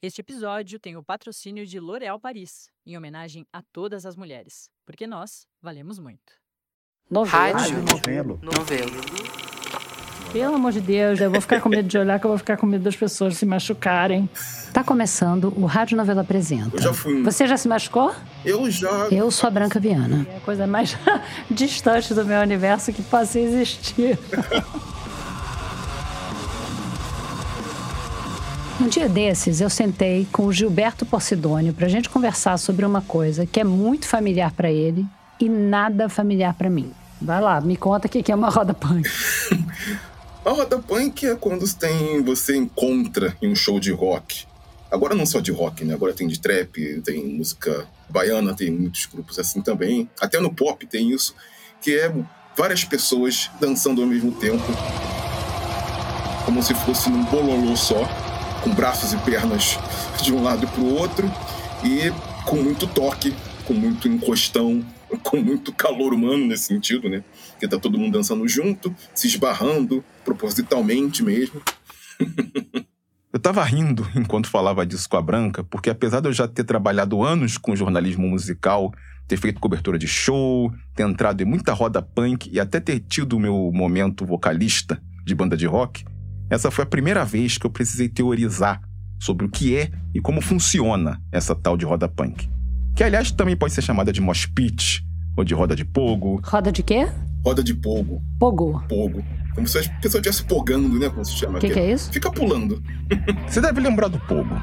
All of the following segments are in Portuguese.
Este episódio tem o patrocínio de L'Oréal Paris, em homenagem a todas as mulheres, porque nós valemos muito. Rádio Novelo. Novelo. Pelo amor de Deus, eu vou ficar com medo de olhar, que eu vou ficar com medo das pessoas se machucarem. Tá começando o Rádio Novela Apresenta. Eu já fui. Você já se machucou? Eu já. Eu sou a Branca Viana. É a coisa mais distante do meu universo que possa existir. Um dia desses, eu sentei com o Gilberto Porcidônio pra gente conversar sobre uma coisa que é muito familiar pra ele e nada familiar pra mim. Vai lá, me conta o que é uma roda punk. A roda punk é quando tem, você encontra em um show de rock. Agora não só de rock, né? Agora tem de trap, tem música baiana, tem muitos grupos assim também. Até no pop tem isso, que é várias pessoas dançando ao mesmo tempo. Como se fosse num bololô só, com braços e pernas de um lado para o outro e com muito toque, com muito encostão, com muito calor humano nesse sentido, né? Porque tá todo mundo dançando junto, se esbarrando, propositalmente mesmo. Eu tava rindo enquanto falava disso com a Branca, porque apesar de eu já ter trabalhado anos com jornalismo musical, ter feito cobertura de show, ter entrado em muita roda punk e até ter tido o meu momento vocalista de banda de rock, essa foi a primeira vez que eu precisei teorizar sobre o que é e como funciona essa tal de roda punk. Que, aliás, também pode ser chamada de mosh pit ou de roda de pogo. Roda de quê? Roda de pogo, Pogo. pogo. Como se a pessoa estivesse pogando, né? Como se chama. O que, que é isso? Fica pulando. Você deve lembrar do pogo.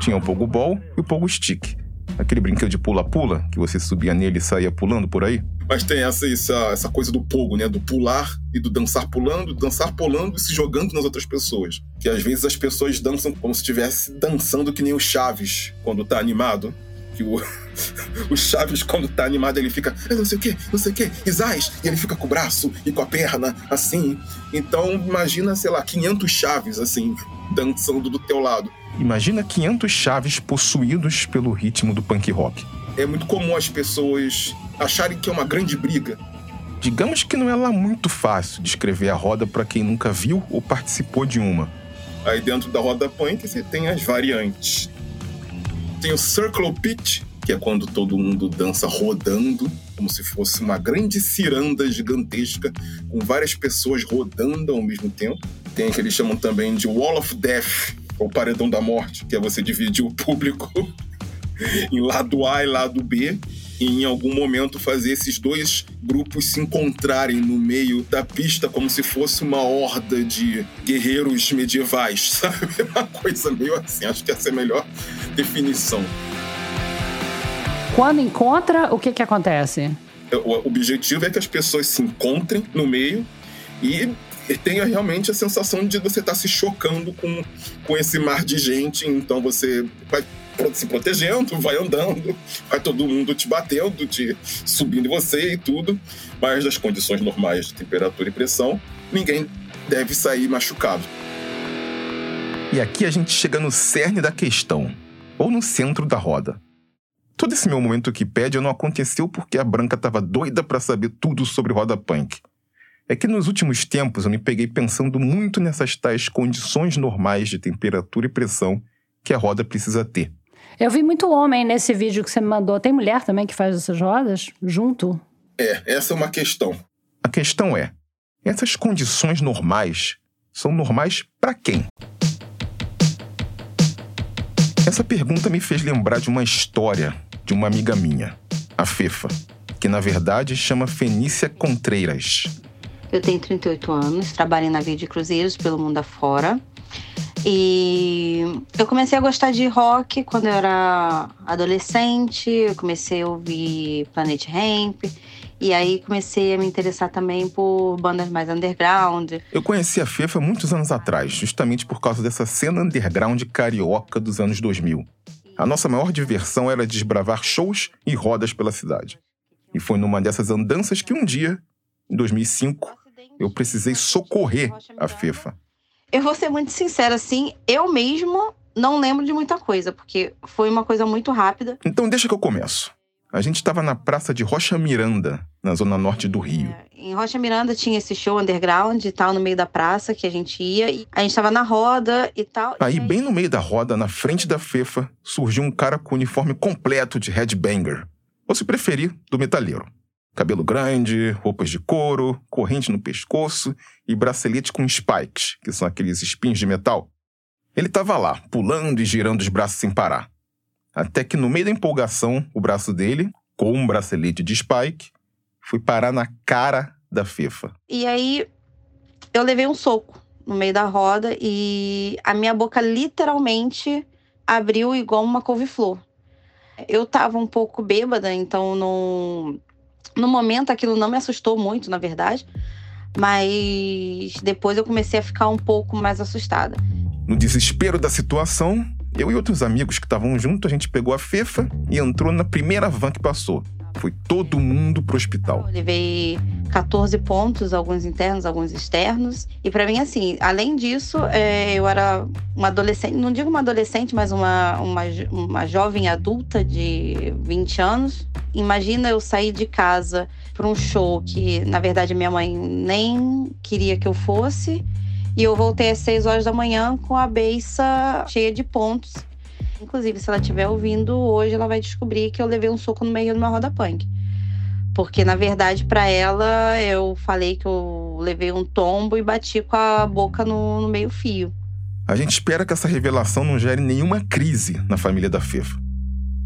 Tinha o pogo ball e o pogo stick. Aquele brinquedo de pula-pula, que você subia nele e saía pulando por aí. Mas tem essa, essa, essa coisa do pogo, né? Do pular e do dançar pulando, dançar pulando e se jogando nas outras pessoas. Que às vezes as pessoas dançam como se estivesse dançando que nem o Chaves, quando tá animado. Que o, o Chaves, quando tá animado, ele fica, "Eu não sei o que, não sei o que, Isais, e ele fica com o braço e com a perna, assim. Então, imagina, sei lá, 500 Chaves, assim, dançando do teu lado. Imagina 500 chaves possuídos pelo ritmo do punk rock. É muito comum as pessoas acharem que é uma grande briga. Digamos que não é lá muito fácil descrever a roda para quem nunca viu ou participou de uma. Aí dentro da roda punk você tem as variantes. Tem o Circle Pit, que é quando todo mundo dança rodando, como se fosse uma grande ciranda gigantesca, com várias pessoas rodando ao mesmo tempo. Tem o que eles chamam também de Wall of Death, ou Paredão da Morte, que é você dividir o público em lado A e lado B, e em algum momento fazer esses dois grupos se encontrarem no meio da pista como se fosse uma horda de guerreiros medievais, sabe? Uma coisa meio assim, acho que essa é a melhor definição. Quando encontra, o que que acontece? O objetivo é que as pessoas se encontrem no meio e tenha realmente a sensação de você estar se chocando com, com esse mar de gente. Então você vai se protegendo, vai andando, vai todo mundo te batendo, te subindo você e tudo. Mas nas condições normais de temperatura e pressão, ninguém deve sair machucado. E aqui a gente chega no cerne da questão, ou no centro da roda. Todo esse meu momento Wikipédia não aconteceu porque a Branca estava doida para saber tudo sobre roda punk. É que nos últimos tempos eu me peguei pensando muito nessas tais condições normais de temperatura e pressão que a roda precisa ter. Eu vi muito homem nesse vídeo que você me mandou. Tem mulher também que faz essas rodas junto? É, essa é uma questão. A questão é: essas condições normais são normais para quem? Essa pergunta me fez lembrar de uma história de uma amiga minha, a Fefa, que na verdade chama Fenícia Contreiras. Eu tenho 38 anos, trabalho em navio de cruzeiros pelo mundo afora. E eu comecei a gostar de rock quando eu era adolescente. Eu comecei a ouvir Planet Hemp. E aí comecei a me interessar também por bandas mais underground. Eu conheci a Fefa muitos anos atrás, justamente por causa dessa cena underground carioca dos anos 2000. A nossa maior diversão era desbravar shows e rodas pela cidade. E foi numa dessas andanças que um dia, em 2005, eu precisei socorrer a Fefa. Eu vou ser muito sincera, assim, eu mesmo não lembro de muita coisa, porque foi uma coisa muito rápida. Então deixa que eu começo. A gente estava na praça de Rocha Miranda, na zona norte do Rio. É, em Rocha Miranda tinha esse show underground e tal, no meio da praça que a gente ia. E a gente estava na roda e tal. Aí, bem no meio da roda, na frente da Fefa, surgiu um cara com uniforme completo de headbanger. Ou se preferir, do metaleiro. Cabelo grande, roupas de couro, corrente no pescoço e bracelete com spikes, que são aqueles espinhos de metal. Ele estava lá, pulando e girando os braços sem parar. Até que no meio da empolgação, o braço dele, com um bracelete de spike, foi parar na cara da Fefa. E aí eu levei um soco no meio da roda e a minha boca literalmente abriu igual uma couve-flor. Eu tava um pouco bêbada, então no, no momento aquilo não me assustou muito, na verdade. Mas depois eu comecei a ficar um pouco mais assustada. No desespero da situação, eu e outros amigos que estavam juntos, a gente pegou a Fefa e entrou na primeira van que passou. Foi todo mundo pro hospital. Eu levei 14 pontos, alguns internos, alguns externos. E para mim, assim, além disso, é, eu era uma adolescente, não digo uma adolescente, mas uma, uma, uma jovem adulta de 20 anos. Imagina eu sair de casa para um show que, na verdade, minha mãe nem queria que eu fosse. E eu voltei às 6 horas da manhã com a beiça cheia de pontos. Inclusive, se ela estiver ouvindo hoje, ela vai descobrir que eu levei um soco no meio de uma roda punk. Porque, na verdade, para ela, eu falei que eu levei um tombo e bati com a boca no, no meio-fio. A gente espera que essa revelação não gere nenhuma crise na família da Fefa.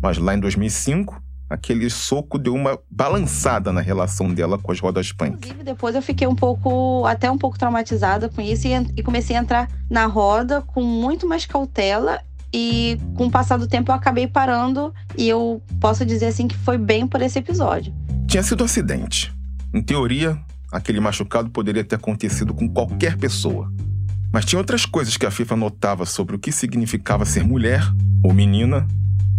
Mas lá em 2005, aquele soco deu uma balançada na relação dela com as rodas punk. Inclusive, depois eu fiquei um pouco, até um pouco traumatizada com isso e, e comecei a entrar na roda com muito mais cautela e com o passar do tempo eu acabei parando e eu posso dizer assim que foi bem por esse episódio. Tinha sido um acidente. Em teoria, aquele machucado poderia ter acontecido com qualquer pessoa. Mas tinha outras coisas que a FIFA notava sobre o que significava ser mulher ou menina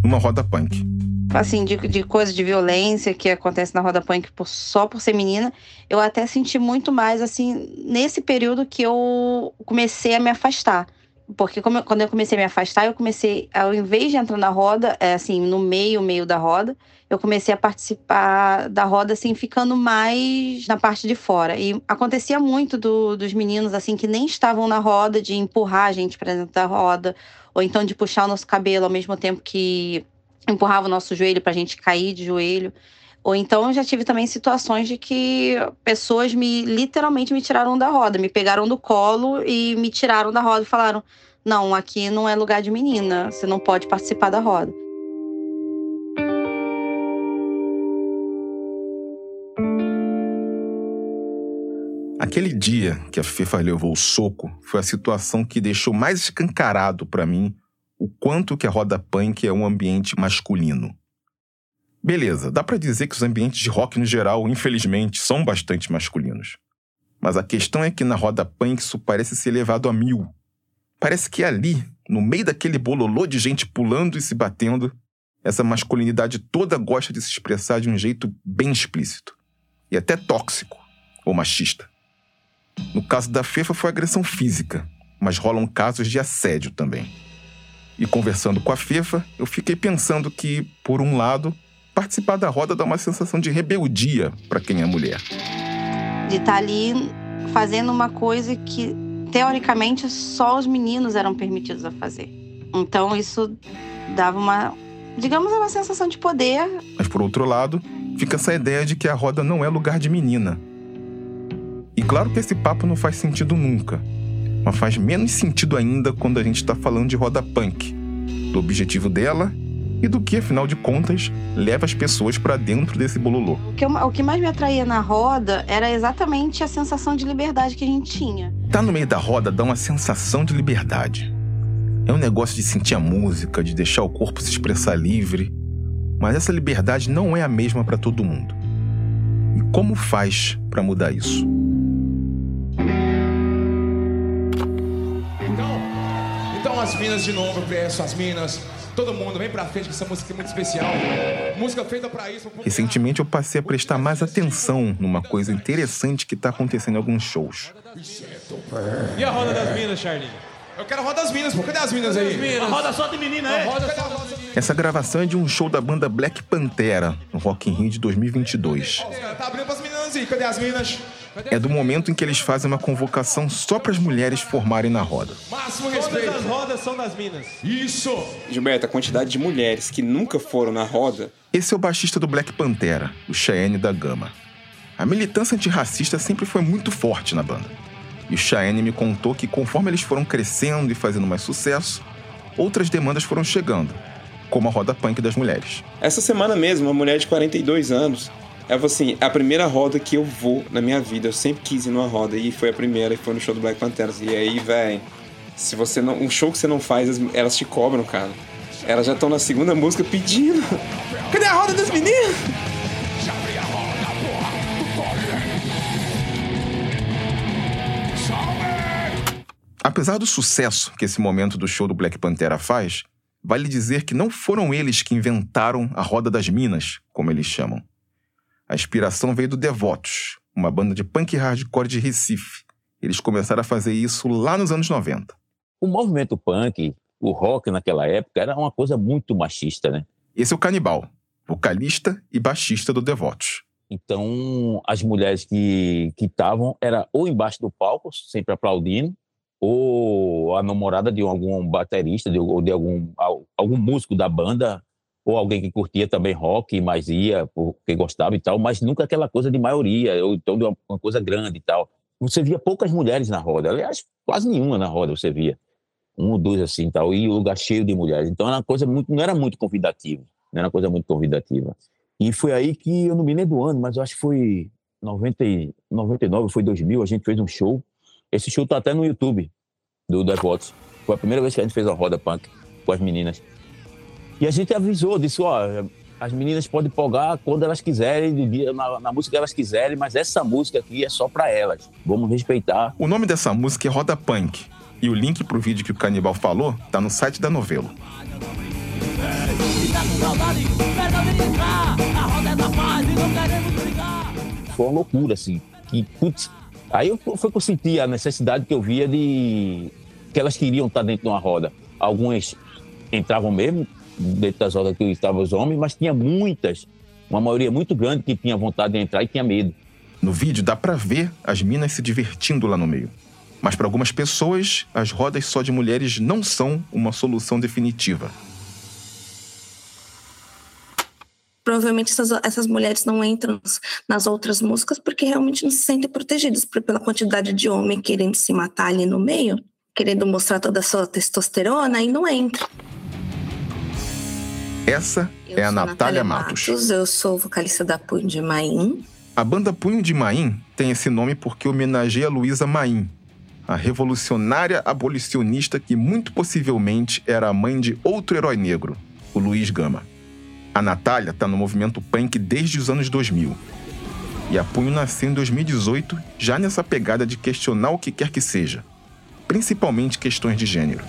numa roda punk assim, de, de coisa de violência que acontece na roda punk por, só por ser menina, eu até senti muito mais, assim, nesse período que eu comecei a me afastar. Porque eu, quando eu comecei a me afastar, eu comecei, ao invés de entrar na roda, é, assim, no meio, meio da roda, eu comecei a participar da roda, assim, ficando mais na parte de fora. E acontecia muito do, dos meninos, assim, que nem estavam na roda, de empurrar a gente para dentro da roda, ou então de puxar o nosso cabelo ao mesmo tempo que empurrava o nosso joelho para a gente cair de joelho. Ou então eu já tive também situações de que pessoas me literalmente me tiraram da roda, me pegaram do colo e me tiraram da roda e falaram: "Não, aqui não é lugar de menina, você não pode participar da roda". Aquele dia que a FIFA levou o soco foi a situação que deixou mais escancarado para mim o quanto que a roda punk é um ambiente masculino. Beleza, dá para dizer que os ambientes de rock no geral, infelizmente, são bastante masculinos. Mas a questão é que na roda punk isso parece ser levado a mil. Parece que ali, no meio daquele bololô de gente pulando e se batendo, essa masculinidade toda gosta de se expressar de um jeito bem explícito. E até tóxico ou machista. No caso da Fefa foi agressão física, mas rolam casos de assédio também. E conversando com a FIFA, eu fiquei pensando que, por um lado, participar da roda dá uma sensação de rebeldia para quem é mulher. De estar tá ali fazendo uma coisa que, teoricamente, só os meninos eram permitidos a fazer. Então, isso dava uma, digamos, uma sensação de poder. Mas, por outro lado, fica essa ideia de que a roda não é lugar de menina. E claro que esse papo não faz sentido nunca mas faz menos sentido ainda quando a gente está falando de roda punk, do objetivo dela e do que, afinal de contas, leva as pessoas para dentro desse bololô. O que, eu, o que mais me atraía na roda era exatamente a sensação de liberdade que a gente tinha. Tá no meio da roda dá uma sensação de liberdade. É um negócio de sentir a música, de deixar o corpo se expressar livre. Mas essa liberdade não é a mesma para todo mundo. E como faz para mudar isso? as minas de novo, eu peço as minas. Todo mundo, vem pra frente que essa música é muito especial. Música feita pra isso. Recentemente eu passei a prestar mais atenção numa coisa interessante que tá acontecendo em alguns shows. E a roda das minas, Charlie? Eu quero a roda das minas, pô. Cadê as minas aí? A roda só de menina, é? Essa gravação é de um show da banda Black Pantera, no Rock in Rio de 2022. Tá abrindo pras meninas aí, cadê as minas? É do momento em que eles fazem uma convocação só para as mulheres formarem na roda. Máximo respeito. Todas as rodas são das minas. Isso! Gilberto, a quantidade de mulheres que nunca foram na roda. Esse é o baixista do Black Pantera, o Cheyenne da Gama. A militância antirracista sempre foi muito forte na banda. E o Cheyenne me contou que conforme eles foram crescendo e fazendo mais sucesso, outras demandas foram chegando, como a roda punk das mulheres. Essa semana mesmo, uma mulher de 42 anos, ela falou assim: a primeira roda que eu vou na minha vida. Eu sempre quis ir numa roda. E foi a primeira, e foi no show do Black Panthers. E aí, velho, se você não. Um show que você não faz, elas te cobram, cara. Elas já estão na segunda música pedindo. Cadê a roda das meninas? Apesar do sucesso que esse momento do show do Black Pantera faz, vale dizer que não foram eles que inventaram a Roda das Minas, como eles chamam. A inspiração veio do Devotos, uma banda de punk hardcore de Recife. Eles começaram a fazer isso lá nos anos 90. O movimento punk, o rock naquela época, era uma coisa muito machista, né? Esse é o Canibal, vocalista e baixista do Devotos. Então, as mulheres que estavam era ou embaixo do palco, sempre aplaudindo, ou a namorada de algum baterista, de, ou de algum, algum músico da banda, ou alguém que curtia também rock, mas ia porque gostava e tal, mas nunca aquela coisa de maioria, ou então de uma, uma coisa grande e tal. Você via poucas mulheres na roda, aliás, quase nenhuma na roda você via. Um ou dois assim tal, e o lugar cheio de mulheres. Então era uma coisa muito, não era muito convidativa, não era uma coisa muito convidativa. E foi aí que, eu não me lembro do ano, mas eu acho que foi 90, 99, foi 2000, a gente fez um show. Esse show tá até no YouTube do Devotos. Foi a primeira vez que a gente fez uma roda punk com as meninas. E a gente avisou, disse, ó, as meninas podem polgar quando elas quiserem, na, na, música que elas quiserem, mas essa música aqui é só para elas. Vamos respeitar. O nome dessa música é Roda Punk. E o link pro vídeo que o Canibal falou tá no site da novela. Foi uma loucura, assim. Que, putz, aí eu, foi que eu senti a necessidade que eu via de que elas queriam estar dentro de uma roda. Algumas entravam mesmo dentro das rodas que estavam os homens, mas tinha muitas, uma maioria muito grande que tinha vontade de entrar e tinha medo. No vídeo dá para ver as minas se divertindo lá no meio. Mas para algumas pessoas, as rodas só de mulheres não são uma solução definitiva. provavelmente essas, essas mulheres não entram nas outras músicas porque realmente não se sentem protegidas pela quantidade de homem querendo se matar ali no meio, querendo mostrar toda a sua testosterona e não entra. Essa eu é a Natália, Natália Matos. Matos. Eu sou vocalista da Punho de Maim. A banda Punho de Maim tem esse nome porque homenageia Luísa Maim, a revolucionária abolicionista que muito possivelmente era a mãe de outro herói negro, o Luiz Gama. A Natália está no movimento punk desde os anos 2000. E a Punho nasceu em 2018, já nessa pegada de questionar o que quer que seja, principalmente questões de gênero.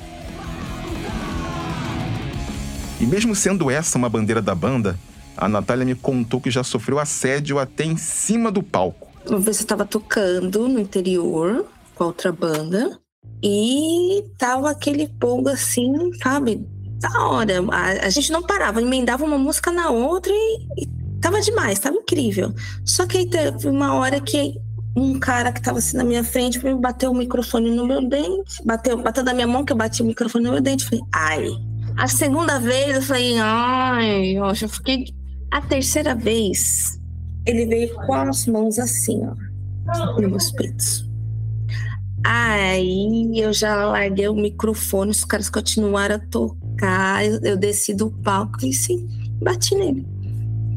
E mesmo sendo essa uma bandeira da banda, a Natália me contou que já sofreu assédio até em cima do palco. Uma vez eu estava tocando no interior com a outra banda e tava aquele povo assim, sabe? da hora. A, a, gente não parava, emendava uma música na outra e, e tava demais, tava incrível. Só que aí teve uma hora que um cara que tava assim na minha frente bateu o microfone no meu dente, bateu, bateu da minha mão que eu bati o microfone no meu dente. Falei, ai. A segunda vez eu falei, ai, eu já fiquei. A terceira vez, ele veio com as mãos assim, ó, nos meus peitos. Aí eu já larguei o microfone, os caras continuaram a tocar eu, eu desci do palco e sim, bati nele.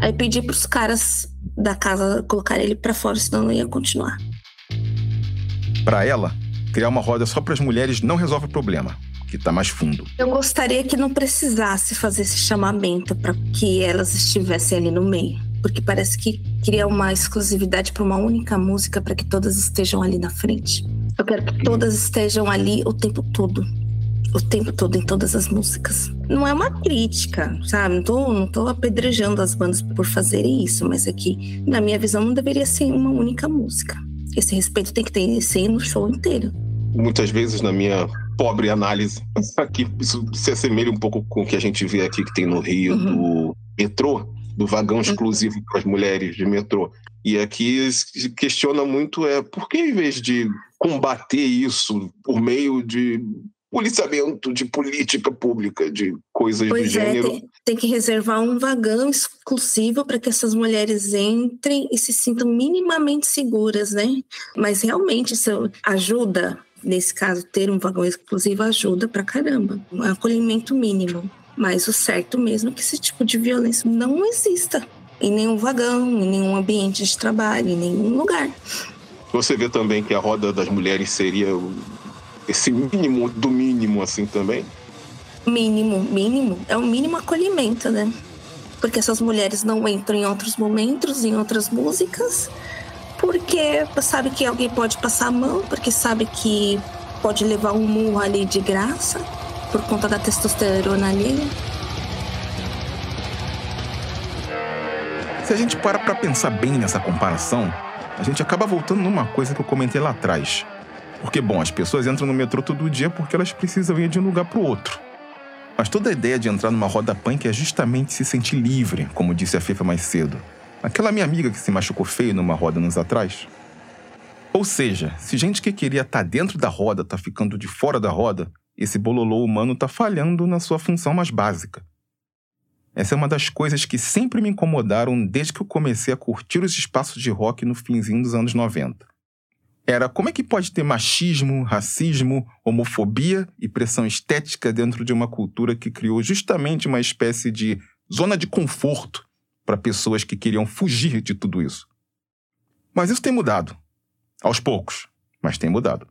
Aí pedi para os caras da casa colocar ele para fora, senão não ia continuar. Para ela, criar uma roda só para as mulheres não resolve o problema, que está mais fundo. Eu gostaria que não precisasse fazer esse chamamento para que elas estivessem ali no meio, porque parece que cria uma exclusividade para uma única música para que todas estejam ali na frente. Eu quero que todas estejam ali o tempo todo o tempo todo em todas as músicas. Não é uma crítica, sabe? Não tô, não tô apedrejando as bandas por fazerem isso, mas é que, na minha visão, não deveria ser uma única música. Esse respeito tem que ter ser no show inteiro. Muitas vezes na minha pobre análise. Aqui, isso se assemelha um pouco com o que a gente vê aqui que tem no Rio uhum. do metrô, do vagão exclusivo para as mulheres de metrô. E aqui se questiona muito é por que, em vez de combater isso por meio de policiamento, de política pública, de coisas pois do é, gênero. Tem, tem, que reservar um vagão exclusivo para que essas mulheres entrem e se sintam minimamente seguras, né? Mas realmente isso ajuda, nesse caso, ter um vagão exclusivo ajuda para caramba. Um acolhimento mínimo. Mas o certo mesmo é que esse tipo de violência não exista em nenhum vagão, em nenhum ambiente de trabalho, em nenhum lugar. Você vê também que a roda das mulheres seria esse mínimo do mínimo assim também? Mínimo, mínimo. É o mínimo acolhimento, né? Porque essas mulheres não entram em outros momentos, em outras músicas, porque sabe que alguém pode passar a mão, porque sabe que pode levar um murro ali de graça por conta da testosterona ali. Se a gente para para pensar bem nessa comparação, a gente acaba voltando numa coisa que eu comentei lá atrás. Porque, bom, as pessoas entram no metrô todo dia porque elas precisam ir de um lugar para o outro. Mas toda a ideia de entrar numa roda punk é justamente se sentir livre, como disse a Fefa mais cedo. Aquela minha amiga que se machucou feio numa roda anos atrás. Ou seja, se gente que queria estar tá dentro da roda tá ficando de fora da roda, esse bololô humano tá falhando na sua função mais básica. Essa é uma das coisas que sempre me incomodaram desde que eu comecei a curtir os espaços de rock no finzinho dos anos 90 era como é que pode ter machismo, racismo, homofobia e pressão estética dentro de uma cultura que criou justamente uma espécie de zona de conforto para pessoas que queriam fugir de tudo isso. Mas isso tem mudado. Aos poucos, mas tem mudado.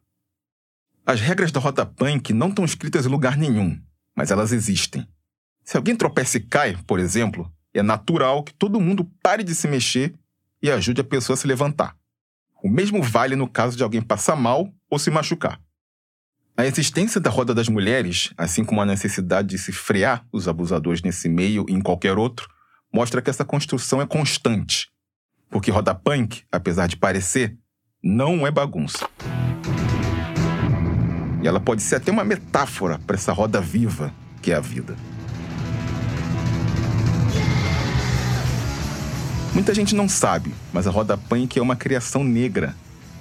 As regras da roda punk não estão escritas em lugar nenhum, mas elas existem. Se alguém tropeça e cai, por exemplo, é natural que todo mundo pare de se mexer e ajude a pessoa a se levantar. O mesmo vale no caso de alguém passar mal ou se machucar. A existência da roda das mulheres, assim como a necessidade de se frear os abusadores nesse meio e em qualquer outro, mostra que essa construção é constante. Porque roda punk, apesar de parecer, não é bagunça. E ela pode ser até uma metáfora para essa roda viva que é a vida. Muita gente não sabe, mas a roda punk é uma criação negra.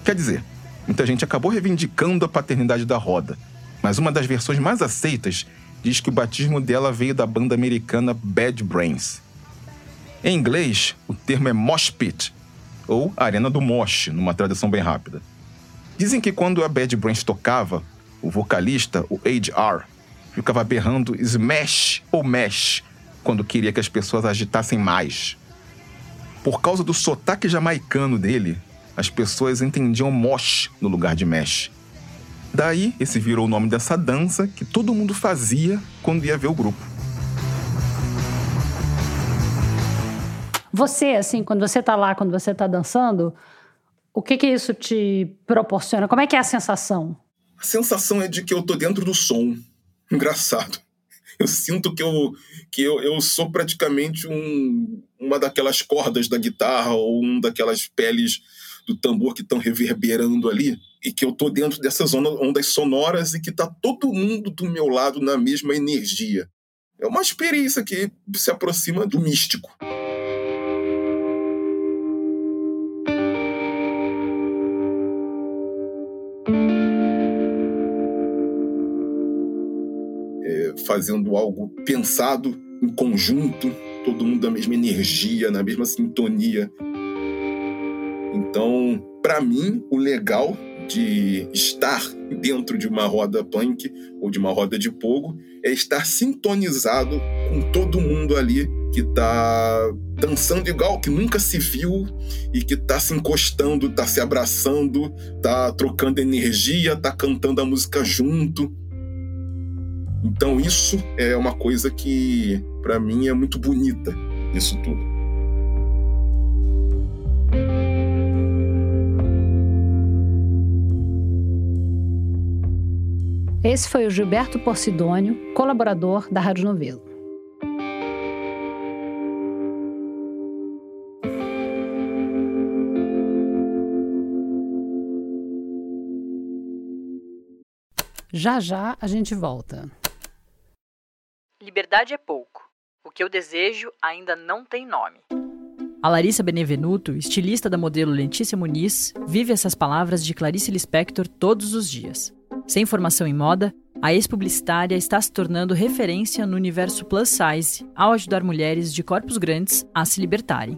Quer dizer, muita gente acabou reivindicando a paternidade da roda, mas uma das versões mais aceitas diz que o batismo dela veio da banda americana Bad Brains. Em inglês, o termo é mosh pit, ou arena do mosh, numa tradução bem rápida. Dizem que quando a Bad Brains tocava, o vocalista, o HR, ficava berrando smash ou mesh quando queria que as pessoas agitassem mais. Por causa do sotaque jamaicano dele, as pessoas entendiam mosh no lugar de mesh. Daí, esse virou o nome dessa dança que todo mundo fazia quando ia ver o grupo. Você, assim, quando você tá lá, quando você tá dançando, o que que isso te proporciona? Como é que é a sensação? A sensação é de que eu tô dentro do som. Engraçado eu sinto que eu, que eu, eu sou praticamente um, uma daquelas cordas da guitarra ou um daquelas peles do tambor que estão reverberando ali e que eu tô dentro dessas ondas sonoras e que tá todo mundo do meu lado na mesma energia. É uma experiência que se aproxima do místico. Fazendo algo pensado em conjunto, todo mundo da mesma energia, na mesma sintonia. Então, para mim, o legal de estar dentro de uma roda punk ou de uma roda de pogo é estar sintonizado com todo mundo ali que tá dançando igual, que nunca se viu e que tá se encostando, tá se abraçando, tá trocando energia, tá cantando a música junto. Então isso é uma coisa que para mim é muito bonita isso tudo. Esse foi o Gilberto Porcidônio, colaborador da Rádio Novelo. Já já a gente volta. Liberdade é pouco. O que eu desejo ainda não tem nome. A Larissa Benevenuto, estilista da modelo Letícia Muniz, vive essas palavras de Clarice Lispector todos os dias. Sem formação em moda, a ex-publicitária está se tornando referência no universo plus size ao ajudar mulheres de corpos grandes a se libertarem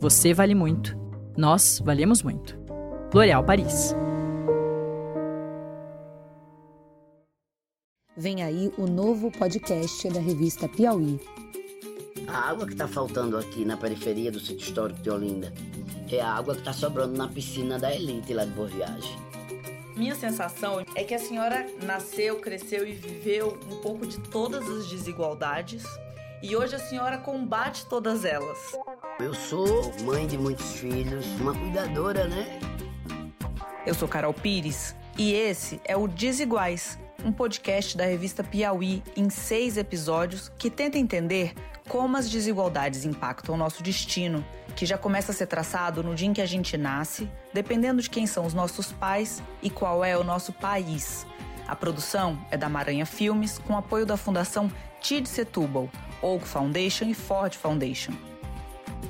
você vale muito. Nós valemos muito. L'Oréal Paris. Vem aí o novo podcast da revista Piauí. A água que está faltando aqui na periferia do sítio histórico de Olinda é a água que está sobrando na piscina da elite lá de Boa Viagem. Minha sensação é que a senhora nasceu, cresceu e viveu um pouco de todas as desigualdades e hoje a senhora combate todas elas. Eu sou mãe de muitos filhos, uma cuidadora, né? Eu sou Carol Pires e esse é o Desiguais, um podcast da revista Piauí em seis episódios que tenta entender como as desigualdades impactam o nosso destino, que já começa a ser traçado no dia em que a gente nasce, dependendo de quem são os nossos pais e qual é o nosso país. A produção é da Maranha Filmes, com apoio da Fundação Tid Setúbal, Oak Foundation e Ford Foundation.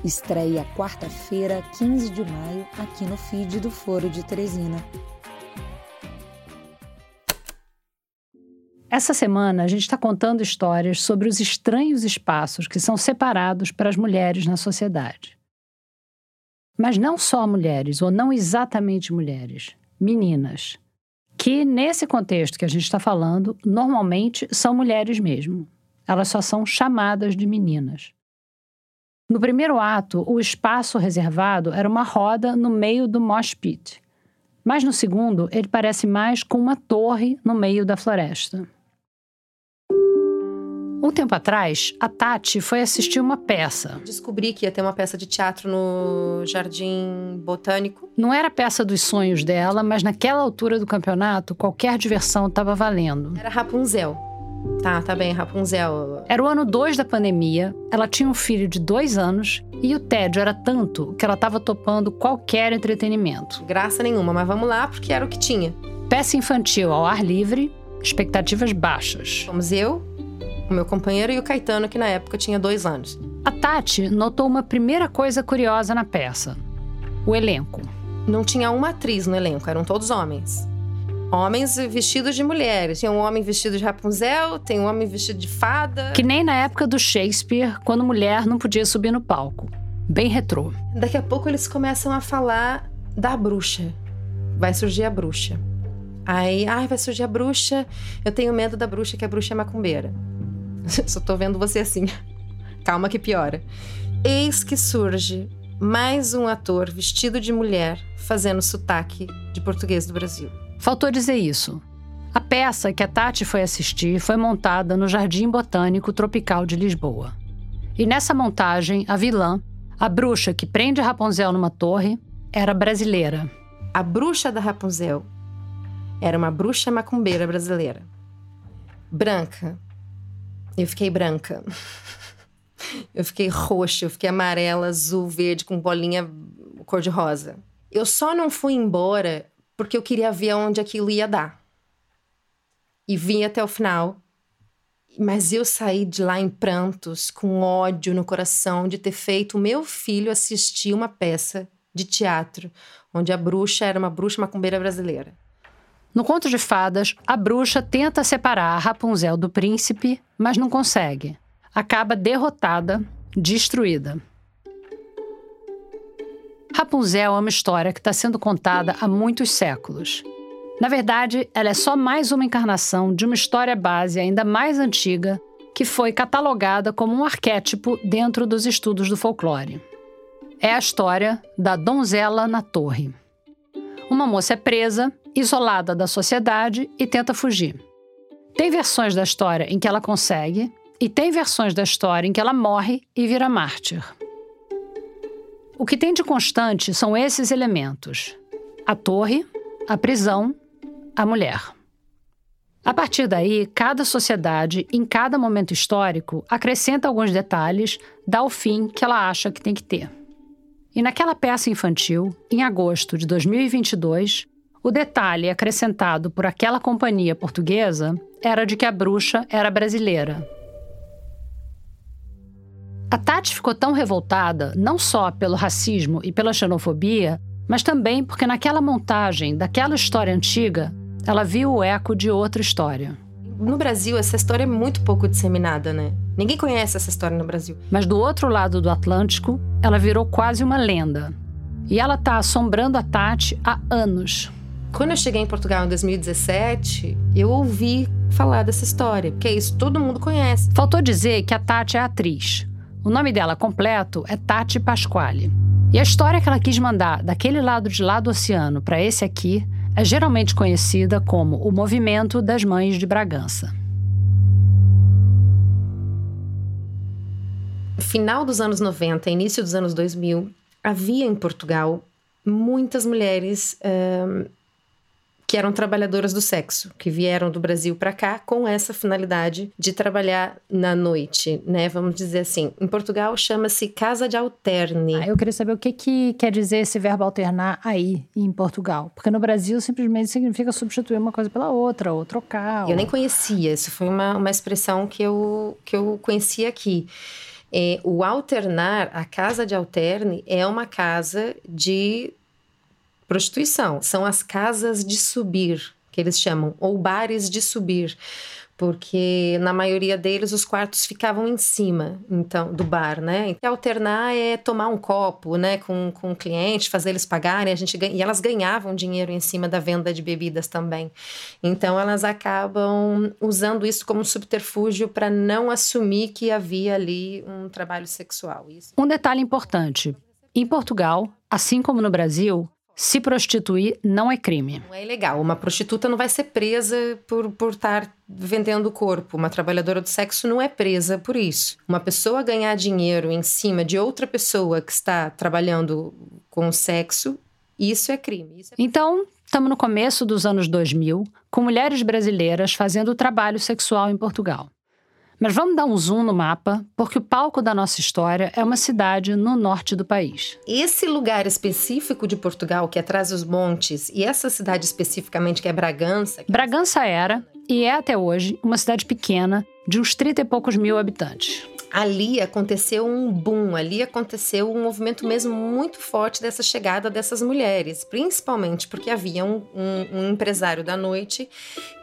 Estreia quarta-feira, 15 de maio, aqui no feed do Foro de Teresina. Essa semana a gente está contando histórias sobre os estranhos espaços que são separados para as mulheres na sociedade. Mas não só mulheres, ou não exatamente mulheres, meninas. Que, nesse contexto que a gente está falando, normalmente são mulheres mesmo. Elas só são chamadas de meninas. No primeiro ato, o espaço reservado era uma roda no meio do mosh pit. Mas no segundo, ele parece mais com uma torre no meio da floresta. Um tempo atrás, a Tati foi assistir uma peça. Descobri que ia ter uma peça de teatro no Jardim Botânico. Não era a peça dos sonhos dela, mas naquela altura do campeonato, qualquer diversão estava valendo. Era Rapunzel. Tá, tá bem, Rapunzel. Era o ano 2 da pandemia, ela tinha um filho de dois anos e o tédio era tanto que ela estava topando qualquer entretenimento. Graça nenhuma, mas vamos lá porque era o que tinha. Peça infantil ao ar livre, expectativas baixas. Fomos eu, o meu companheiro e o Caetano, que na época tinha dois anos. A Tati notou uma primeira coisa curiosa na peça: o elenco. Não tinha uma atriz no elenco, eram todos homens homens vestidos de mulheres. Tem um homem vestido de Rapunzel, tem um homem vestido de fada. Que nem na época do Shakespeare, quando mulher não podia subir no palco. Bem retrô. Daqui a pouco eles começam a falar da bruxa. Vai surgir a bruxa. Aí, ai, vai surgir a bruxa. Eu tenho medo da bruxa, que a bruxa é macumbeira. Só tô vendo você assim. Calma que piora. Eis que surge mais um ator vestido de mulher fazendo sotaque de português do Brasil. Faltou dizer isso. A peça que a Tati foi assistir foi montada no Jardim Botânico Tropical de Lisboa. E nessa montagem, a vilã, a bruxa que prende Rapunzel numa torre, era brasileira. A bruxa da Rapunzel era uma bruxa macumbeira brasileira. Branca. Eu fiquei branca. Eu fiquei roxa, eu fiquei amarela, azul, verde, com bolinha cor-de-rosa. Eu só não fui embora porque eu queria ver onde aquilo ia dar. E vim até o final. Mas eu saí de lá em prantos, com ódio no coração de ter feito o meu filho assistir uma peça de teatro onde a bruxa era uma bruxa macumbeira brasileira. No conto de fadas, a bruxa tenta separar a Rapunzel do príncipe, mas não consegue. Acaba derrotada, destruída. Rapunzel é uma história que está sendo contada há muitos séculos. Na verdade, ela é só mais uma encarnação de uma história base ainda mais antiga que foi catalogada como um arquétipo dentro dos estudos do folclore. É a história da donzela na torre. Uma moça é presa, isolada da sociedade e tenta fugir. Tem versões da história em que ela consegue, e tem versões da história em que ela morre e vira mártir. O que tem de constante são esses elementos: a torre, a prisão, a mulher. A partir daí, cada sociedade, em cada momento histórico, acrescenta alguns detalhes, dá o fim que ela acha que tem que ter. E naquela peça infantil, em agosto de 2022, o detalhe acrescentado por aquela companhia portuguesa era de que a bruxa era brasileira. A Tati ficou tão revoltada não só pelo racismo e pela xenofobia, mas também porque naquela montagem daquela história antiga, ela viu o eco de outra história. No Brasil, essa história é muito pouco disseminada, né? Ninguém conhece essa história no Brasil. Mas do outro lado do Atlântico, ela virou quase uma lenda. E ela tá assombrando a Tati há anos. Quando eu cheguei em Portugal em 2017, eu ouvi falar dessa história, porque é isso todo mundo conhece. Faltou dizer que a Tati é atriz. O nome dela completo é Tati Pasquale. E a história que ela quis mandar daquele lado de lá do oceano para esse aqui é geralmente conhecida como o Movimento das Mães de Bragança. final dos anos 90, início dos anos 2000, havia em Portugal muitas mulheres um, que eram trabalhadoras do sexo, que vieram do Brasil para cá com essa finalidade de trabalhar na noite, né? Vamos dizer assim. Em Portugal chama-se casa de alterne. Ah, eu queria saber o que, que quer dizer esse verbo alternar aí em Portugal, porque no Brasil simplesmente significa substituir uma coisa pela outra, ou trocar. Eu nem conhecia. Isso foi uma, uma expressão que eu que eu conheci aqui. É, o alternar, a casa de alterne, é uma casa de prostituição. São as casas de subir, que eles chamam, ou bares de subir porque na maioria deles os quartos ficavam em cima, então, do bar, né? Então, alternar é tomar um copo, né, com, com o cliente, fazer eles pagarem, a gente e elas ganhavam dinheiro em cima da venda de bebidas também. Então, elas acabam usando isso como subterfúgio para não assumir que havia ali um trabalho sexual. Isso. Um detalhe importante: em Portugal, assim como no Brasil, se prostituir não é crime. Não é ilegal. Uma prostituta não vai ser presa por, por estar vendendo o corpo. Uma trabalhadora do sexo não é presa por isso. Uma pessoa ganhar dinheiro em cima de outra pessoa que está trabalhando com o sexo, isso é crime. Isso é... Então, estamos no começo dos anos 2000, com mulheres brasileiras fazendo trabalho sexual em Portugal. Mas vamos dar um zoom no mapa, porque o palco da nossa história é uma cidade no norte do país. Esse lugar específico de Portugal, que é atrás dos montes, e essa cidade especificamente, que é Bragança. Que Bragança era, e é até hoje, uma cidade pequena, de uns 30 e poucos mil habitantes ali aconteceu um boom, ali aconteceu um movimento mesmo muito forte dessa chegada dessas mulheres, principalmente porque havia um, um, um, empresário da noite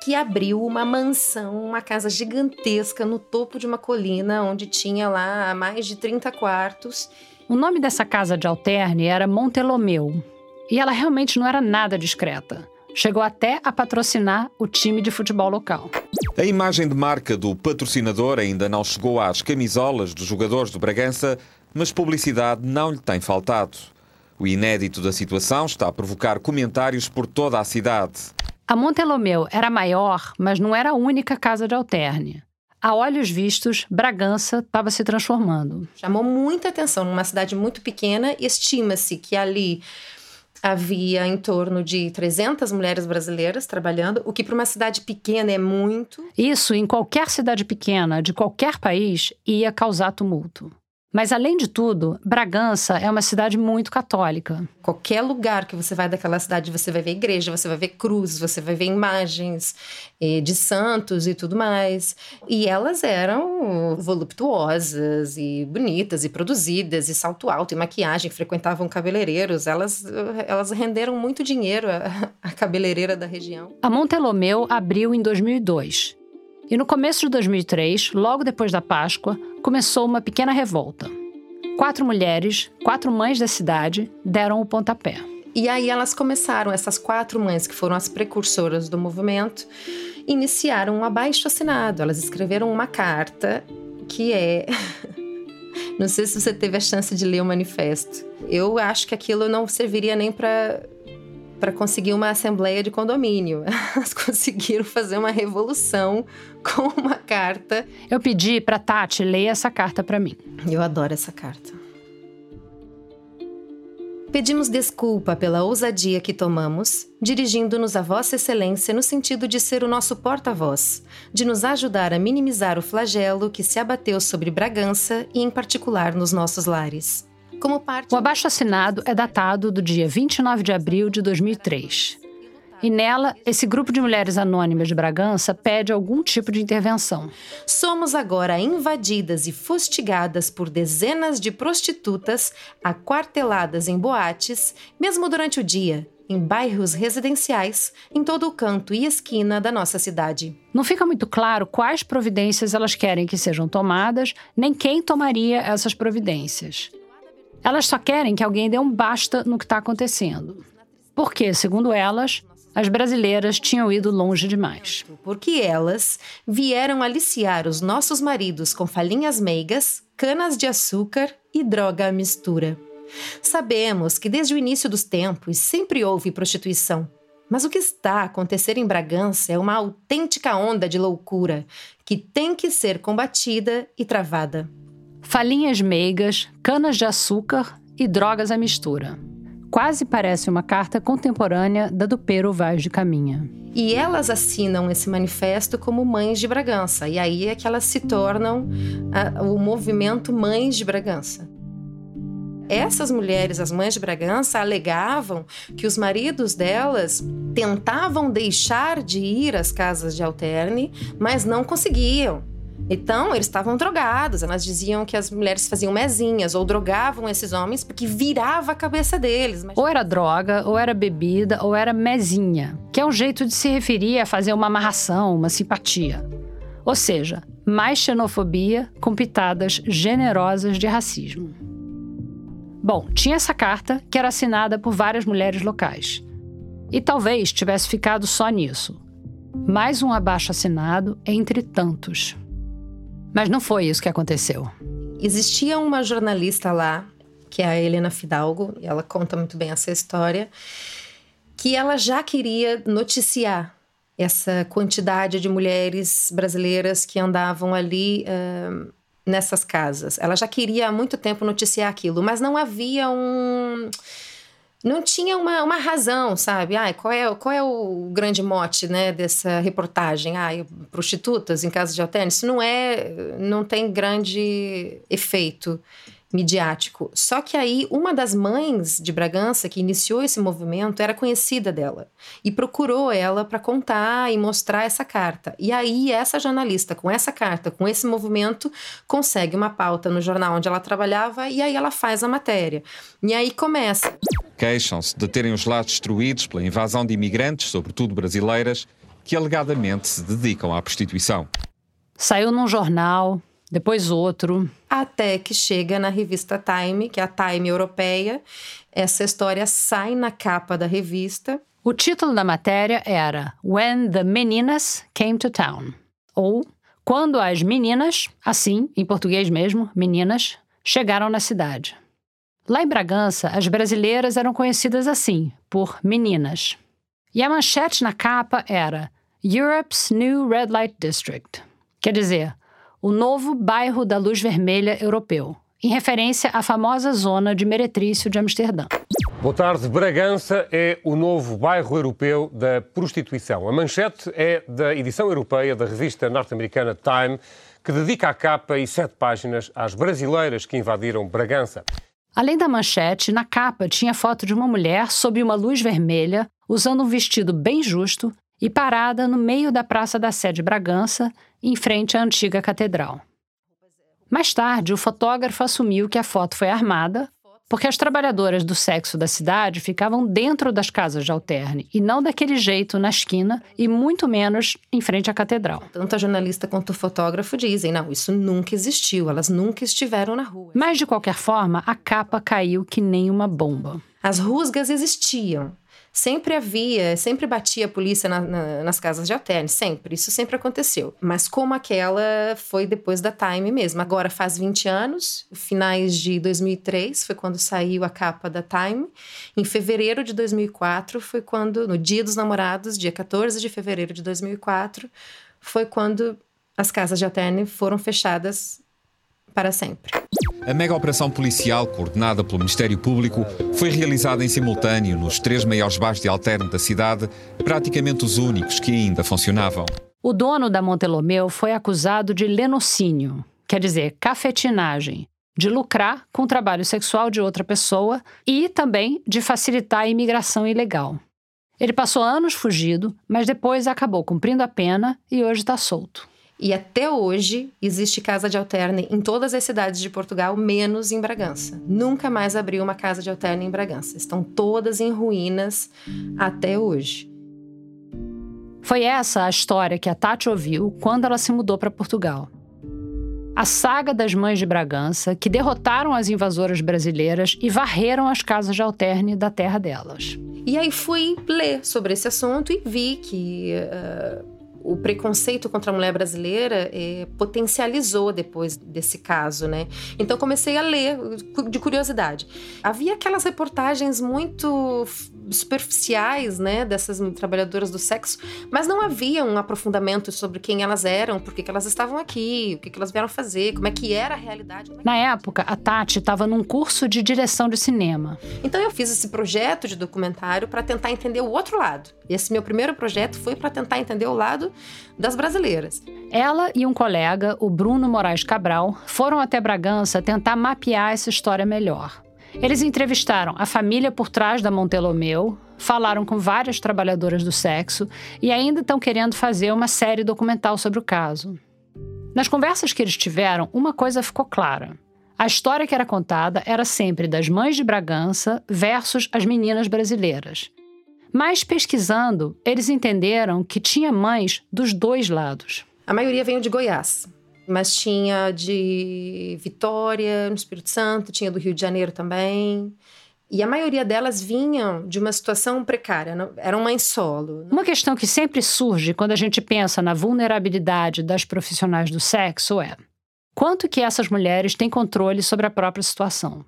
que abriu uma mansão, uma casa gigantesca no topo de uma colina, onde tinha lá mais de 30 quartos. O nome dessa casa de alterne era Montelomeu, e ela realmente não era nada discreta. Chegou até a patrocinar o time de futebol local. A imagem de marca do patrocinador ainda não chegou às camisolas dos jogadores do Bragança, mas publicidade não lhe tem faltado. O inédito da situação está a provocar comentários por toda a cidade. A Montelomeu era maior, mas não era a única casa de alterne. A olhos vistos, Bragança estava se transformando. Chamou muita atenção numa cidade muito pequena. Estima-se que ali havia em torno de 300 mulheres brasileiras trabalhando, o que para uma cidade pequena é muito. Isso, em qualquer cidade pequena de qualquer país, ia causar tumulto. Mas, além de tudo, Bragança é uma cidade muito católica. Qualquer lugar que você vai daquela cidade, você vai ver igreja, você vai ver cruzes, você vai ver imagens eh, de santos e tudo mais. E elas eram voluptuosas e bonitas e produzidas, e salto alto e maquiagem, frequentavam cabeleireiros. Elas, elas renderam muito dinheiro a cabeleireira da região. A Montelomeu abriu em 2002 e no começo de 2003, logo depois da Páscoa, começou uma pequena revolta. Quatro mulheres, quatro mães da cidade, deram o pontapé. E aí elas começaram, essas quatro mães que foram as precursoras do movimento, iniciaram um abaixo assinado. Elas escreveram uma carta que é Não sei se você teve a chance de ler o manifesto. Eu acho que aquilo não serviria nem para para conseguir uma assembleia de condomínio. Elas conseguiram fazer uma revolução com uma carta. Eu pedi para Tati ler essa carta para mim. Eu adoro essa carta. Pedimos desculpa pela ousadia que tomamos, dirigindo-nos a Vossa Excelência no sentido de ser o nosso porta-voz, de nos ajudar a minimizar o flagelo que se abateu sobre Bragança e, em particular, nos nossos lares. Como parte... O abaixo assinado é datado do dia 29 de abril de 2003. E nela, esse grupo de mulheres anônimas de Bragança pede algum tipo de intervenção. Somos agora invadidas e fustigadas por dezenas de prostitutas aquarteladas em boates, mesmo durante o dia, em bairros residenciais, em todo o canto e esquina da nossa cidade. Não fica muito claro quais providências elas querem que sejam tomadas, nem quem tomaria essas providências. Elas só querem que alguém dê um basta no que está acontecendo. Porque, segundo elas, as brasileiras tinham ido longe demais. Porque elas vieram aliciar os nossos maridos com falinhas meigas, canas de açúcar e droga à mistura. Sabemos que desde o início dos tempos sempre houve prostituição. Mas o que está a acontecer em Bragança é uma autêntica onda de loucura que tem que ser combatida e travada falinhas meigas, canas de açúcar e drogas à mistura. Quase parece uma carta contemporânea da do Pero Vaz de Caminha. E elas assinam esse manifesto como Mães de Bragança. E aí é que elas se tornam a, o movimento Mães de Bragança. Essas mulheres, as mães de Bragança, alegavam que os maridos delas tentavam deixar de ir às casas de alterne, mas não conseguiam. Então, eles estavam drogados. Elas diziam que as mulheres faziam mezinhas ou drogavam esses homens porque virava a cabeça deles. Ou era droga, ou era bebida, ou era mezinha, que é um jeito de se referir a fazer uma amarração, uma simpatia. Ou seja, mais xenofobia com pitadas generosas de racismo. Bom, tinha essa carta que era assinada por várias mulheres locais. E talvez tivesse ficado só nisso. Mais um abaixo assinado entre tantos. Mas não foi isso que aconteceu. Existia uma jornalista lá, que é a Helena Fidalgo, e ela conta muito bem essa história, que ela já queria noticiar essa quantidade de mulheres brasileiras que andavam ali uh, nessas casas. Ela já queria há muito tempo noticiar aquilo, mas não havia um não tinha uma, uma razão, sabe? Ai, qual, é, qual é o grande mote né, dessa reportagem? Ai, prostitutas em casa de hotel? Isso não é. não tem grande efeito midiático. Só que aí uma das mães de Bragança que iniciou esse movimento era conhecida dela e procurou ela para contar e mostrar essa carta. E aí essa jornalista com essa carta, com esse movimento, consegue uma pauta no jornal onde ela trabalhava e aí ela faz a matéria. E aí começa. Queixam-se de terem os lares destruídos pela invasão de imigrantes, sobretudo brasileiras, que alegadamente se dedicam à prostituição. Saiu num jornal, depois outro. Até que chega na revista Time, que é a Time europeia. Essa história sai na capa da revista. O título da matéria era When the Meninas Came to Town, ou Quando as Meninas, assim, em português mesmo, meninas, chegaram na cidade. Lá em Bragança, as brasileiras eram conhecidas assim, por meninas. E a manchete na capa era Europe's New Red Light District. Quer dizer, o novo bairro da luz vermelha europeu, em referência à famosa zona de meretrício de Amsterdã. Boa tarde. Bragança é o novo bairro europeu da prostituição. A manchete é da edição europeia da revista norte-americana Time, que dedica a capa e sete páginas às brasileiras que invadiram Bragança. Além da manchete, na capa tinha foto de uma mulher sob uma luz vermelha, usando um vestido bem justo e parada no meio da Praça da Sé de Bragança, em frente à antiga catedral. Mais tarde, o fotógrafo assumiu que a foto foi armada, porque as trabalhadoras do sexo da cidade ficavam dentro das casas de alterne e não daquele jeito na esquina e muito menos em frente à catedral. Tanto a jornalista quanto o fotógrafo dizem: não, isso nunca existiu, elas nunca estiveram na rua. Mas de qualquer forma, a capa caiu que nem uma bomba. As rusgas existiam sempre havia, sempre batia a polícia na, na, nas casas de alterne, sempre. Isso sempre aconteceu. Mas como aquela foi depois da Time mesmo. Agora faz 20 anos, finais de 2003 foi quando saiu a capa da Time. Em fevereiro de 2004 foi quando, no Dia dos Namorados, dia 14 de fevereiro de 2004, foi quando as casas de alterne foram fechadas para sempre. A mega operação policial, coordenada pelo Ministério Público, foi realizada em simultâneo nos três maiores bairros de alterno da cidade, praticamente os únicos que ainda funcionavam. O dono da Montelomeu foi acusado de lenocínio, quer dizer, cafetinagem, de lucrar com o trabalho sexual de outra pessoa e também de facilitar a imigração ilegal. Ele passou anos fugido, mas depois acabou cumprindo a pena e hoje está solto. E até hoje existe casa de alterne em todas as cidades de Portugal, menos em Bragança. Nunca mais abriu uma casa de alterne em Bragança. Estão todas em ruínas até hoje. Foi essa a história que a Tati ouviu quando ela se mudou para Portugal. A saga das mães de Bragança, que derrotaram as invasoras brasileiras e varreram as casas de alterne da terra delas. E aí fui ler sobre esse assunto e vi que. Uh o preconceito contra a mulher brasileira é, potencializou depois desse caso, né? Então comecei a ler de curiosidade. Havia aquelas reportagens muito superficiais, né, dessas trabalhadoras do sexo, mas não havia um aprofundamento sobre quem elas eram, por que elas estavam aqui, o que, que elas vieram fazer, como é que era a realidade. Na época, a Tati estava num curso de direção de cinema. Então eu fiz esse projeto de documentário para tentar entender o outro lado. Esse meu primeiro projeto foi para tentar entender o lado das brasileiras. Ela e um colega, o Bruno Moraes Cabral, foram até Bragança tentar mapear essa história melhor. Eles entrevistaram a família por trás da Montelomeu, falaram com várias trabalhadoras do sexo e ainda estão querendo fazer uma série documental sobre o caso. Nas conversas que eles tiveram, uma coisa ficou clara. A história que era contada era sempre das mães de Bragança versus as meninas brasileiras. Mas pesquisando, eles entenderam que tinha mães dos dois lados. A maioria veio de Goiás, mas tinha de Vitória, no Espírito Santo, tinha do Rio de Janeiro também. E a maioria delas vinham de uma situação precária, eram mães solo. Uma questão que sempre surge quando a gente pensa na vulnerabilidade das profissionais do sexo é: quanto que essas mulheres têm controle sobre a própria situação?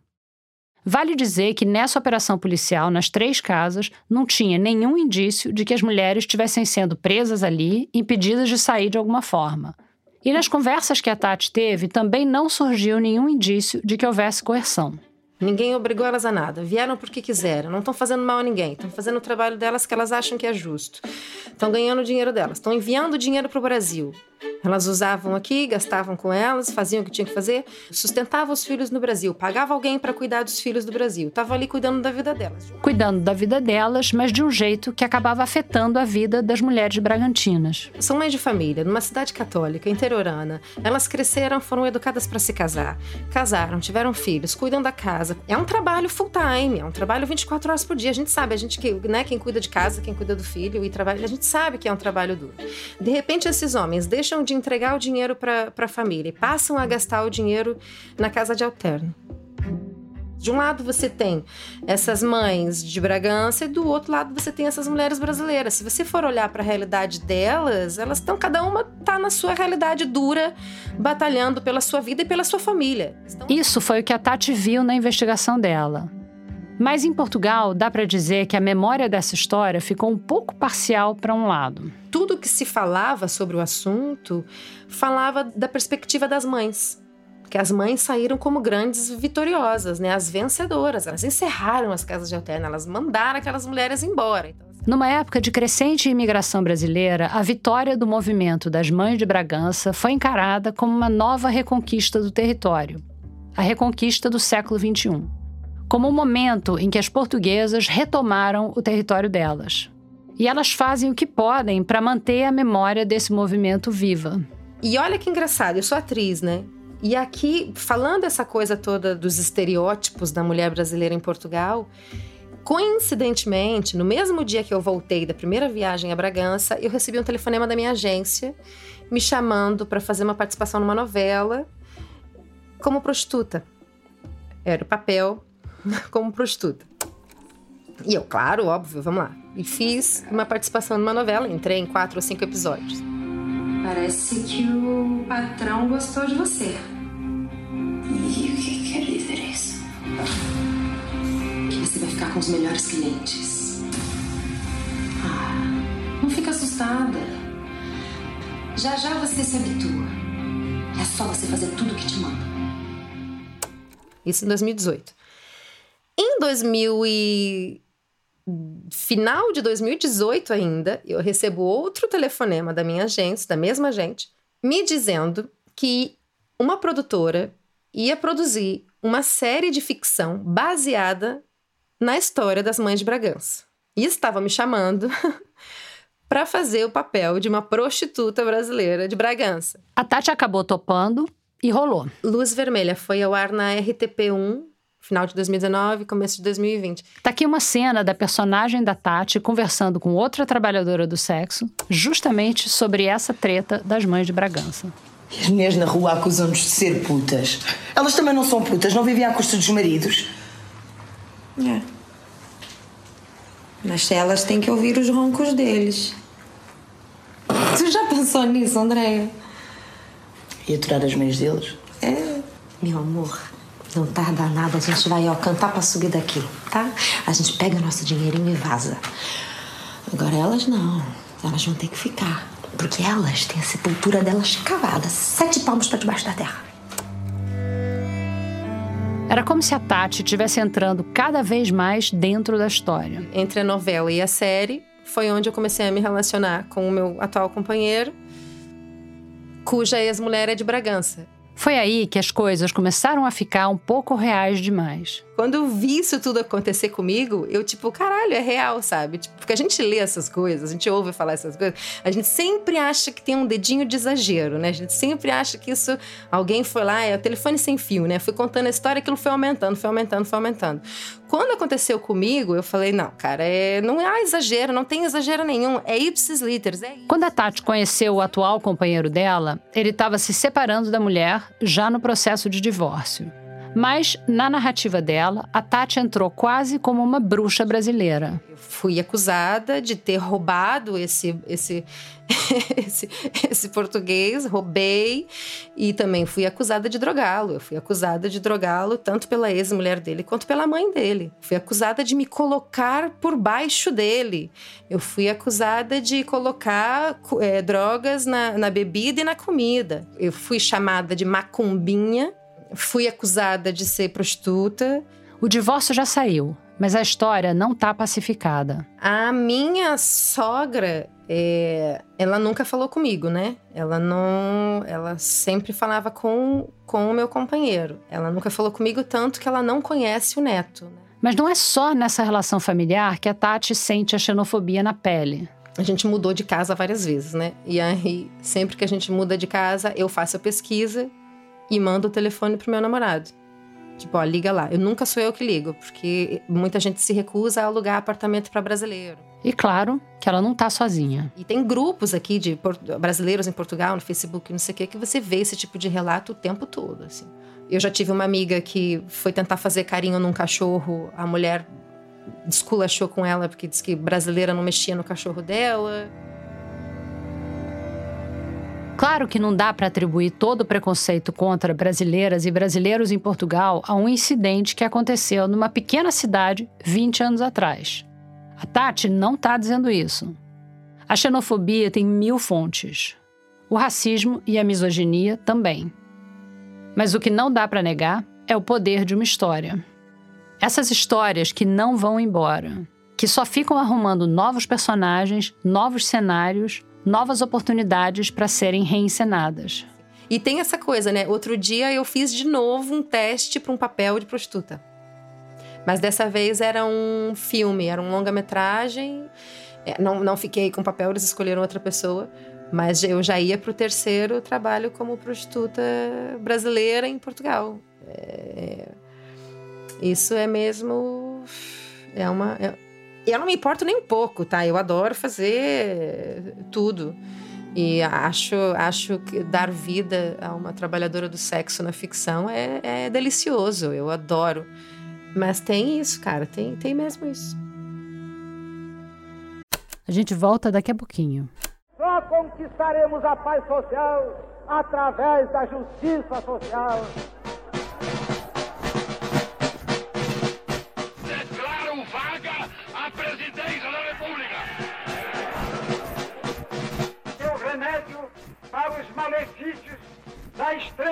Vale dizer que nessa operação policial, nas três casas, não tinha nenhum indício de que as mulheres estivessem sendo presas ali, impedidas de sair de alguma forma. E nas conversas que a Tati teve, também não surgiu nenhum indício de que houvesse coerção. Ninguém obrigou elas a nada. Vieram porque quiseram. Não estão fazendo mal a ninguém. Estão fazendo o trabalho delas que elas acham que é justo. Estão ganhando o dinheiro delas. Estão enviando dinheiro para o Brasil. Elas usavam aqui, gastavam com elas, faziam o que tinham que fazer, sustentavam os filhos no Brasil, pagava alguém para cuidar dos filhos do Brasil, estava ali cuidando da vida delas. Cuidando da vida delas, mas de um jeito que acabava afetando a vida das mulheres bragantinas. São mães de família, numa cidade católica, interiorana. Elas cresceram, foram educadas para se casar. Casaram, tiveram filhos, cuidam da casa. É um trabalho full time, é um trabalho 24 horas por dia. A gente sabe, a gente que, né, quem cuida de casa, quem cuida do filho e trabalha, a gente sabe que é um trabalho duro. De repente, esses homens deixam de entregar o dinheiro para a família e passam a gastar o dinheiro na casa de alterno. De um lado você tem essas mães de Bragança e do outro lado você tem essas mulheres brasileiras. Se você for olhar para a realidade delas, elas estão cada uma tá na sua realidade dura, batalhando pela sua vida e pela sua família. Estão... Isso foi o que a Tati viu na investigação dela. Mas em Portugal, dá para dizer que a memória dessa história ficou um pouco parcial para um lado. Tudo que se falava sobre o assunto falava da perspectiva das mães que as mães saíram como grandes vitoriosas, né? As vencedoras. Elas encerraram as casas de alterna, elas mandaram aquelas mulheres embora. Então, assim... Numa época de crescente imigração brasileira, a vitória do movimento das Mães de Bragança foi encarada como uma nova reconquista do território, a reconquista do século XXI, como um momento em que as portuguesas retomaram o território delas. E elas fazem o que podem para manter a memória desse movimento viva. E olha que engraçado, eu sou atriz, né? E aqui, falando essa coisa toda dos estereótipos da mulher brasileira em Portugal, coincidentemente, no mesmo dia que eu voltei da primeira viagem a Bragança, eu recebi um telefonema da minha agência me chamando para fazer uma participação numa novela como prostituta. Era o papel como prostituta. E eu, claro, óbvio, vamos lá. E fiz uma participação numa novela, entrei em quatro ou cinco episódios. Parece que o patrão gostou de você. E o que quer dizer isso? Que você vai ficar com os melhores clientes. Ah, não fica assustada. Já já você se habitua. É só você fazer tudo o que te manda. Isso em 2018. Em 2000 e final de 2018 ainda, eu recebo outro telefonema da minha agência, da mesma agente, me dizendo que uma produtora ia produzir uma série de ficção baseada na história das mães de Bragança. E estava me chamando para fazer o papel de uma prostituta brasileira de Bragança. A Tati acabou topando e rolou. Luz Vermelha foi ao ar na RTP1 final de 2019, começo de 2020. Tá aqui uma cena da personagem da Tati conversando com outra trabalhadora do sexo, justamente sobre essa treta das mães de Bragança. E as mulheres na rua acusam-nos de ser putas. Elas também não são putas, não vivem à custa dos maridos. É. Mas elas têm que ouvir os roncos deles. Tu já pensou nisso, Andréia? E aturar as mães deles? É. Meu amor, não tarda nada, a gente vai ó, cantar pra subir daqui, tá? A gente pega nosso dinheirinho e vaza. Agora elas não. Elas vão ter que ficar. Porque elas têm a sepultura delas cavada, sete palmos para debaixo da terra. Era como se a Tati estivesse entrando cada vez mais dentro da história. Entre a novela e a série, foi onde eu comecei a me relacionar com o meu atual companheiro, cuja ex-mulher é de Bragança. Foi aí que as coisas começaram a ficar um pouco reais demais. Quando eu vi isso tudo acontecer comigo, eu, tipo, caralho, é real, sabe? Tipo, porque a gente lê essas coisas, a gente ouve falar essas coisas, a gente sempre acha que tem um dedinho de exagero, né? A gente sempre acha que isso. Alguém foi lá, é o telefone sem fio, né? Fui contando a história, aquilo foi aumentando, foi aumentando, foi aumentando. Quando aconteceu comigo, eu falei, não, cara, é, não há exagero, não tem exagero nenhum. É ipsis literis. É Quando a Tati conheceu o atual companheiro dela, ele estava se separando da mulher já no processo de divórcio. Mas, na narrativa dela, a Tati entrou quase como uma bruxa brasileira. Eu fui acusada de ter roubado esse, esse, esse, esse português, roubei, e também fui acusada de drogá-lo. Eu fui acusada de drogá-lo tanto pela ex-mulher dele quanto pela mãe dele. Fui acusada de me colocar por baixo dele. Eu fui acusada de colocar é, drogas na, na bebida e na comida. Eu fui chamada de macumbinha Fui acusada de ser prostituta. O divórcio já saiu, mas a história não está pacificada. A minha sogra, é, ela nunca falou comigo, né? Ela não, ela sempre falava com, com o meu companheiro. Ela nunca falou comigo tanto que ela não conhece o neto. Né? Mas não é só nessa relação familiar que a Tati sente a xenofobia na pele. A gente mudou de casa várias vezes, né? E aí, sempre que a gente muda de casa, eu faço a pesquisa e mando o telefone pro meu namorado. Tipo, ó, liga lá. Eu nunca sou eu que ligo, porque muita gente se recusa a alugar apartamento para brasileiro. E claro que ela não tá sozinha. E tem grupos aqui de brasileiros em Portugal, no Facebook, não sei o quê, que você vê esse tipo de relato o tempo todo, assim. Eu já tive uma amiga que foi tentar fazer carinho num cachorro, a mulher desculachou com ela porque disse que brasileira não mexia no cachorro dela. Claro que não dá para atribuir todo o preconceito contra brasileiras e brasileiros em Portugal a um incidente que aconteceu numa pequena cidade 20 anos atrás. A Tati não está dizendo isso. A xenofobia tem mil fontes. O racismo e a misoginia também. Mas o que não dá para negar é o poder de uma história. Essas histórias que não vão embora, que só ficam arrumando novos personagens, novos cenários, novas oportunidades para serem reencenadas. E tem essa coisa, né? Outro dia eu fiz de novo um teste para um papel de prostituta. Mas dessa vez era um filme, era um longa-metragem. É, não, não fiquei com papel, eles escolheram outra pessoa. Mas eu já ia para o terceiro trabalho como prostituta brasileira em Portugal. É, isso é mesmo. É uma. É, eu não me importo nem um pouco, tá? Eu adoro fazer tudo. E acho, acho que dar vida a uma trabalhadora do sexo na ficção é, é delicioso. Eu adoro. Mas tem isso, cara. Tem, tem mesmo isso. A gente volta daqui a pouquinho. Só conquistaremos a paz social através da justiça social.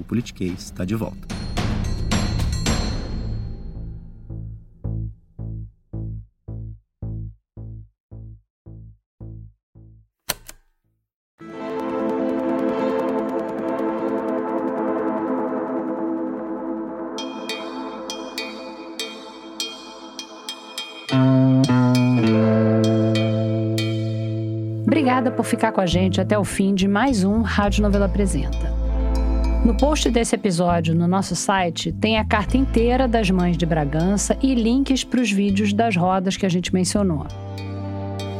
o Politiquês está de volta. Obrigada por ficar com a gente até o fim de mais um Rádio Novela Apresenta. No post desse episódio no nosso site tem a carta inteira das mães de Bragança e links para os vídeos das rodas que a gente mencionou.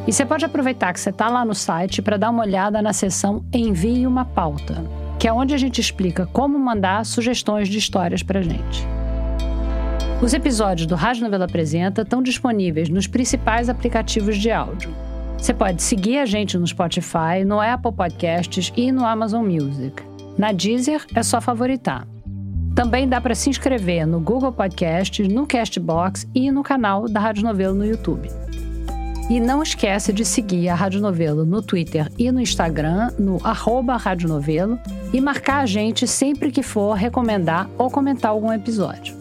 E você pode aproveitar que você está lá no site para dar uma olhada na seção Envie uma pauta, que é onde a gente explica como mandar sugestões de histórias para gente. Os episódios do Rádio Novela Apresenta estão disponíveis nos principais aplicativos de áudio. Você pode seguir a gente no Spotify, no Apple Podcasts e no Amazon Music. Na Deezer é só favoritar. Também dá para se inscrever no Google Podcasts, no Castbox e no canal da Rádio Novelo no YouTube. E não esquece de seguir a Rádio Novelo no Twitter e no Instagram, no arroba Rádio Novelo, e marcar a gente sempre que for recomendar ou comentar algum episódio.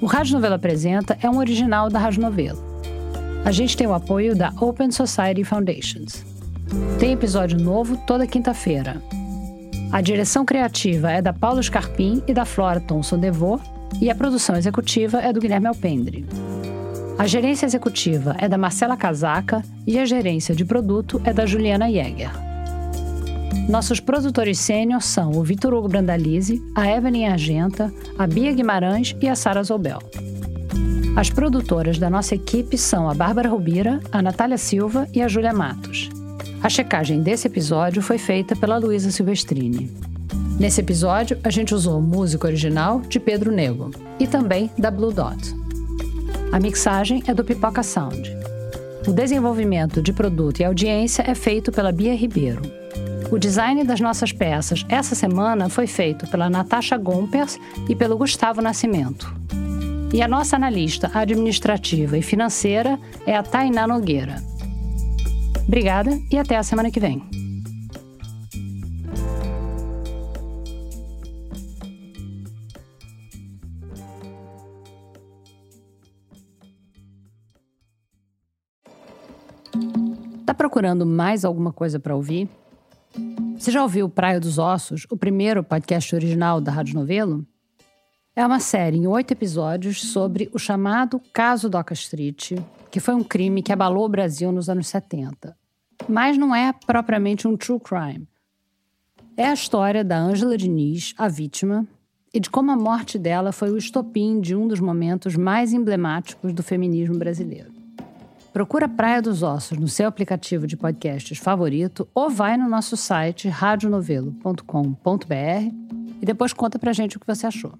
O Rádio Novelo Apresenta é um original da Rádio Novelo. A gente tem o apoio da Open Society Foundations. Tem episódio novo toda quinta-feira. A direção criativa é da Paulo Scarpim e da Flora Thomson Devô, e a produção executiva é do Guilherme Alpendre. A gerência executiva é da Marcela Casaca e a gerência de produto é da Juliana Jäger. Nossos produtores sênior são o Vitor Hugo Brandalize, a Evelyn Argenta, a Bia Guimarães e a Sara Zobel. As produtoras da nossa equipe são a Bárbara Rubira, a Natália Silva e a Júlia Matos. A checagem desse episódio foi feita pela Luísa Silvestrini. Nesse episódio, a gente usou música original de Pedro Nego e também da Blue Dot. A mixagem é do Pipoca Sound. O desenvolvimento de produto e audiência é feito pela Bia Ribeiro. O design das nossas peças essa semana foi feito pela Natasha Gompers e pelo Gustavo Nascimento. E a nossa analista administrativa e financeira é a Tainá Nogueira. Obrigada e até a semana que vem. Tá procurando mais alguma coisa para ouvir? Você já ouviu Praia dos Ossos, o primeiro podcast original da Rádio Novelo? É uma série em oito episódios sobre o chamado Caso Doca Street, que foi um crime que abalou o Brasil nos anos 70. Mas não é propriamente um true crime. É a história da Ângela Diniz, a vítima, e de como a morte dela foi o estopim de um dos momentos mais emblemáticos do feminismo brasileiro. Procura Praia dos Ossos no seu aplicativo de podcasts favorito ou vai no nosso site radionovelo.com.br e depois conta pra gente o que você achou.